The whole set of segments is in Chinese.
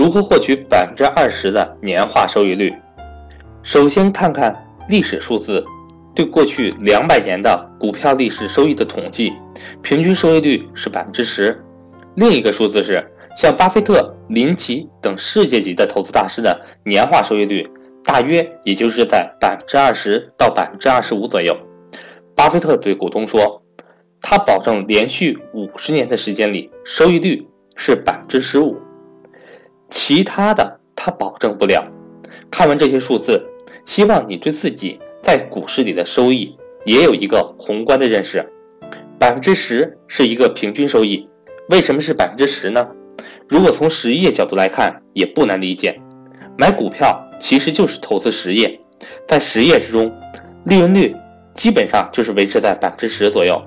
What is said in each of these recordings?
如何获取百分之二十的年化收益率？首先看看历史数字，对过去两百年的股票历史收益的统计，平均收益率是百分之十。另一个数字是，像巴菲特、林奇等世界级的投资大师的年化收益率，大约也就是在百分之二十到百分之二十五左右。巴菲特对股东说，他保证连续五十年的时间里收益率是百分之十五，其他的他保证不了。看完这些数字，希望你对自己在股市里的收益也有一个宏观的认识。百分之十是一个平均收益。为什么是百分之十呢？如果从实业角度来看，也不难理解。买股票其实就是投资实业，在实业之中，利润率基本上就是维持在百分之十左右。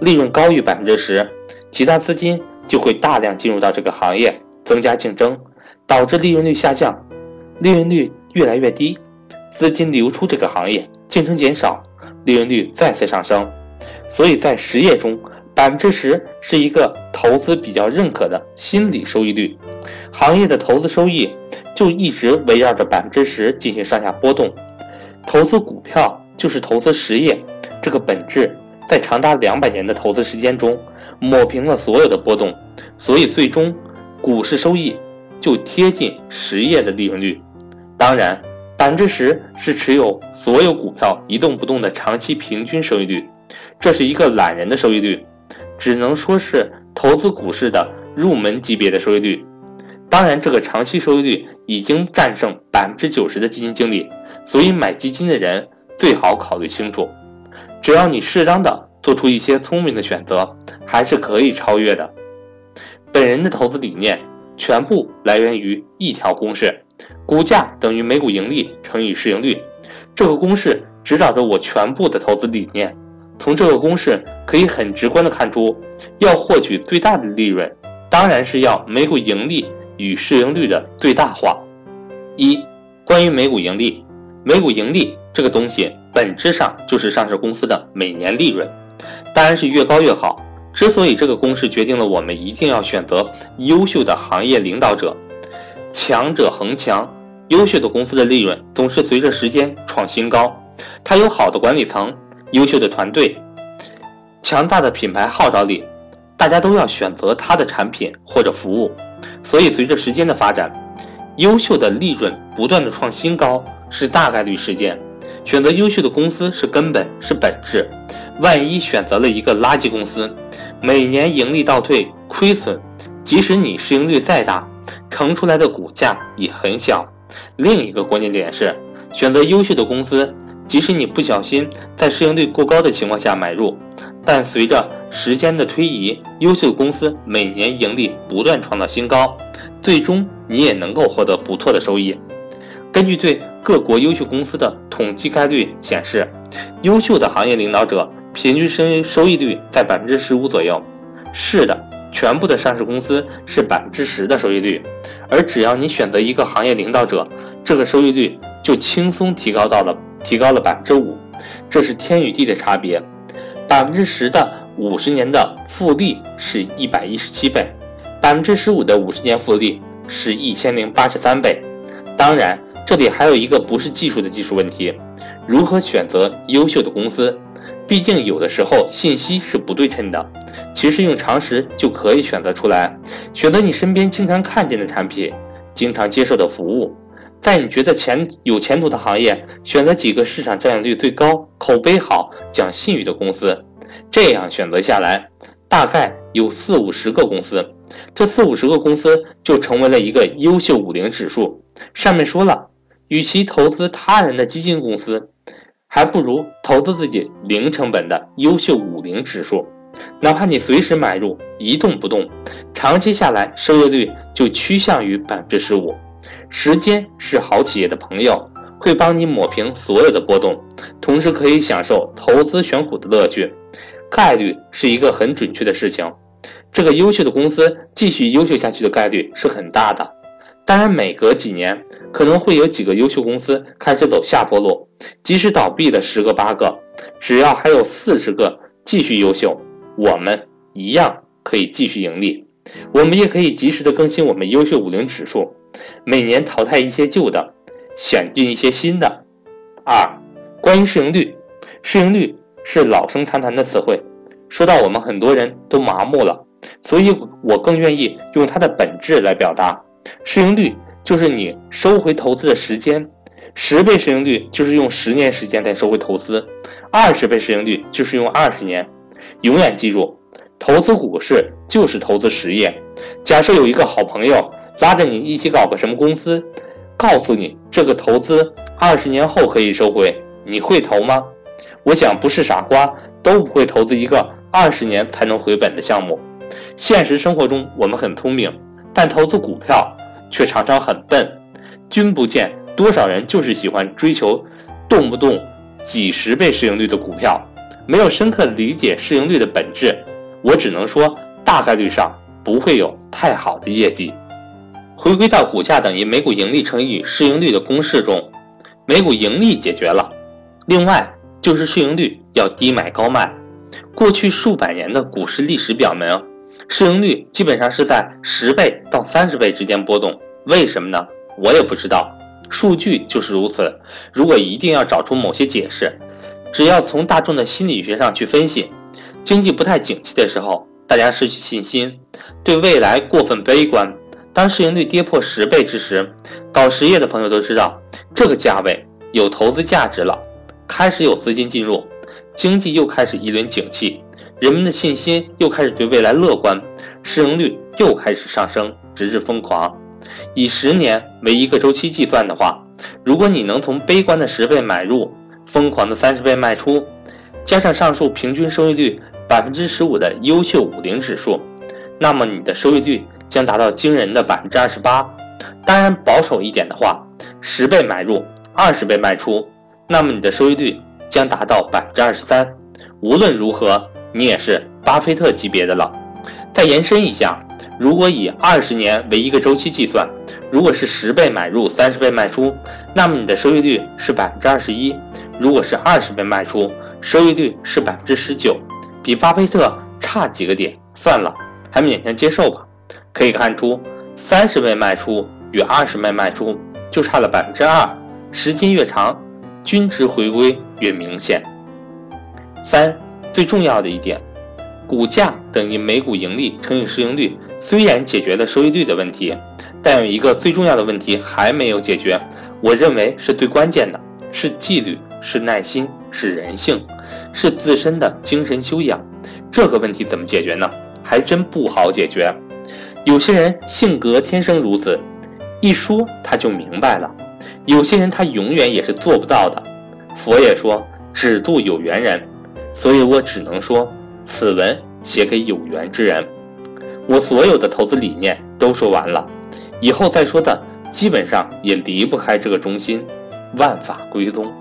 利润高于百分之十，其他资金就会大量进入到这个行业，增加竞争，导致利润率下降。利润率越来越低，资金流出这个行业，竞争减少，利润率再次上升。所以在实业中，百分之十是一个投资比较认可的心理收益率，行业的投资收益就一直围绕着百分之十进行上下波动。投资股票就是投资实业，这个本质在长达两百年的投资时间中抹平了所有的波动，所以最终股市收益就贴近实业的利润率。当然，百分之十是持有所有股票一动不动的长期平均收益率，这是一个懒人的收益率。只能说是投资股市的入门级别的收益率，当然，这个长期收益率已经战胜百分之九十的基金经理，所以买基金的人最好考虑清楚。只要你适当的做出一些聪明的选择，还是可以超越的。本人的投资理念全部来源于一条公式：股价等于每股盈利乘以市盈率。这个公式指导着我全部的投资理念。从这个公式可以很直观的看出，要获取最大的利润，当然是要每股盈利与市盈率的最大化。一、关于每股盈利，每股盈利这个东西本质上就是上市公司的每年利润，当然是越高越好。之所以这个公式决定了我们一定要选择优秀的行业领导者，强者恒强，优秀的公司的利润总是随着时间创新高，它有好的管理层。优秀的团队，强大的品牌号召力，大家都要选择它的产品或者服务。所以，随着时间的发展，优秀的利润不断的创新高是大概率事件。选择优秀的公司是根本，是本质。万一选择了一个垃圾公司，每年盈利倒退、亏损，即使你市盈率再大，乘出来的股价也很小。另一个关键点是，选择优秀的公司。即使你不小心在市盈率过高的情况下买入，但随着时间的推移，优秀公司每年盈利不断创造新高，最终你也能够获得不错的收益。根据对各国优秀公司的统计概率显示，优秀的行业领导者平均收收益率在百分之十五左右。是的，全部的上市公司是百分之十的收益率，而只要你选择一个行业领导者，这个收益率就轻松提高到了。提高了百分之五，这是天与地的差别。百分之十的五十年的复利是一百一十七倍，百分之十五的五十年复利是一千零八十三倍。当然，这里还有一个不是技术的技术问题：如何选择优秀的公司？毕竟有的时候信息是不对称的。其实用常识就可以选择出来，选择你身边经常看见的产品，经常接受的服务。在你觉得前有前途的行业，选择几个市场占有率最高、口碑好、讲信誉的公司，这样选择下来，大概有四五十个公司，这四五十个公司就成为了一个优秀五零指数。上面说了，与其投资他人的基金公司，还不如投资自己零成本的优秀五零指数。哪怕你随时买入，一动不动，长期下来收益率就趋向于百分之十五。时间是好企业的朋友，会帮你抹平所有的波动，同时可以享受投资选股的乐趣。概率是一个很准确的事情，这个优秀的公司继续优秀下去的概率是很大的。当然，每隔几年可能会有几个优秀公司开始走下坡路，即使倒闭的十个八个，只要还有四十个继续优秀，我们一样可以继续盈利。我们也可以及时的更新我们优秀五零指数。每年淘汰一些旧的，选进一些新的。二，关于市盈率，市盈率是老生常谈的词汇，说到我们很多人都麻木了，所以我更愿意用它的本质来表达。市盈率就是你收回投资的时间，十倍市盈率就是用十年时间再收回投资，二十倍市盈率就是用二十年。永远记住，投资股市就是投资实业。假设有一个好朋友拉着你一起搞个什么公司，告诉你这个投资二十年后可以收回，你会投吗？我想不是傻瓜都不会投资一个二十年才能回本的项目。现实生活中我们很聪明，但投资股票却常常很笨。君不见多少人就是喜欢追求动不动几十倍市盈率的股票，没有深刻理解市盈率的本质。我只能说，大概率上。不会有太好的业绩。回归到股价等于每股盈利乘以市盈率的公式中，每股盈利解决了，另外就是市盈率要低买高卖。过去数百年的股市历史表明，市盈率基本上是在十倍到三十倍之间波动。为什么呢？我也不知道，数据就是如此。如果一定要找出某些解释，只要从大众的心理学上去分析，经济不太景气的时候。大家失去信心，对未来过分悲观。当市盈率跌破十倍之时，搞实业的朋友都知道这个价位有投资价值了，开始有资金进入，经济又开始一轮景气，人们的信心又开始对未来乐观，市盈率又开始上升，直至疯狂。以十年为一个周期计算的话，如果你能从悲观的十倍买入，疯狂的三十倍卖出，加上上述平均收益率。百分之十五的优秀五零指数，那么你的收益率将达到惊人的百分之二十八。当然，保守一点的话，十倍买入，二十倍卖出，那么你的收益率将达到百分之二十三。无论如何，你也是巴菲特级别的了。再延伸一下，如果以二十年为一个周期计算，如果是十倍买入，三十倍卖出，那么你的收益率是百分之二十一。如果是二十倍卖出，收益率是百分之十九。比巴菲特差几个点，算了，还勉强接受吧。可以看出，三十倍卖出与二十倍卖出就差了百分之二，时间越长，均值回归越明显。三，最重要的一点，股价等于每股盈利乘以市盈率，虽然解决了收益率的问题，但有一个最重要的问题还没有解决，我认为是最关键的，是纪律，是耐心，是人性。是自身的精神修养，这个问题怎么解决呢？还真不好解决。有些人性格天生如此，一说他就明白了；有些人他永远也是做不到的。佛也说只渡有缘人，所以我只能说此文写给有缘之人。我所有的投资理念都说完了，以后再说的基本上也离不开这个中心：万法归宗。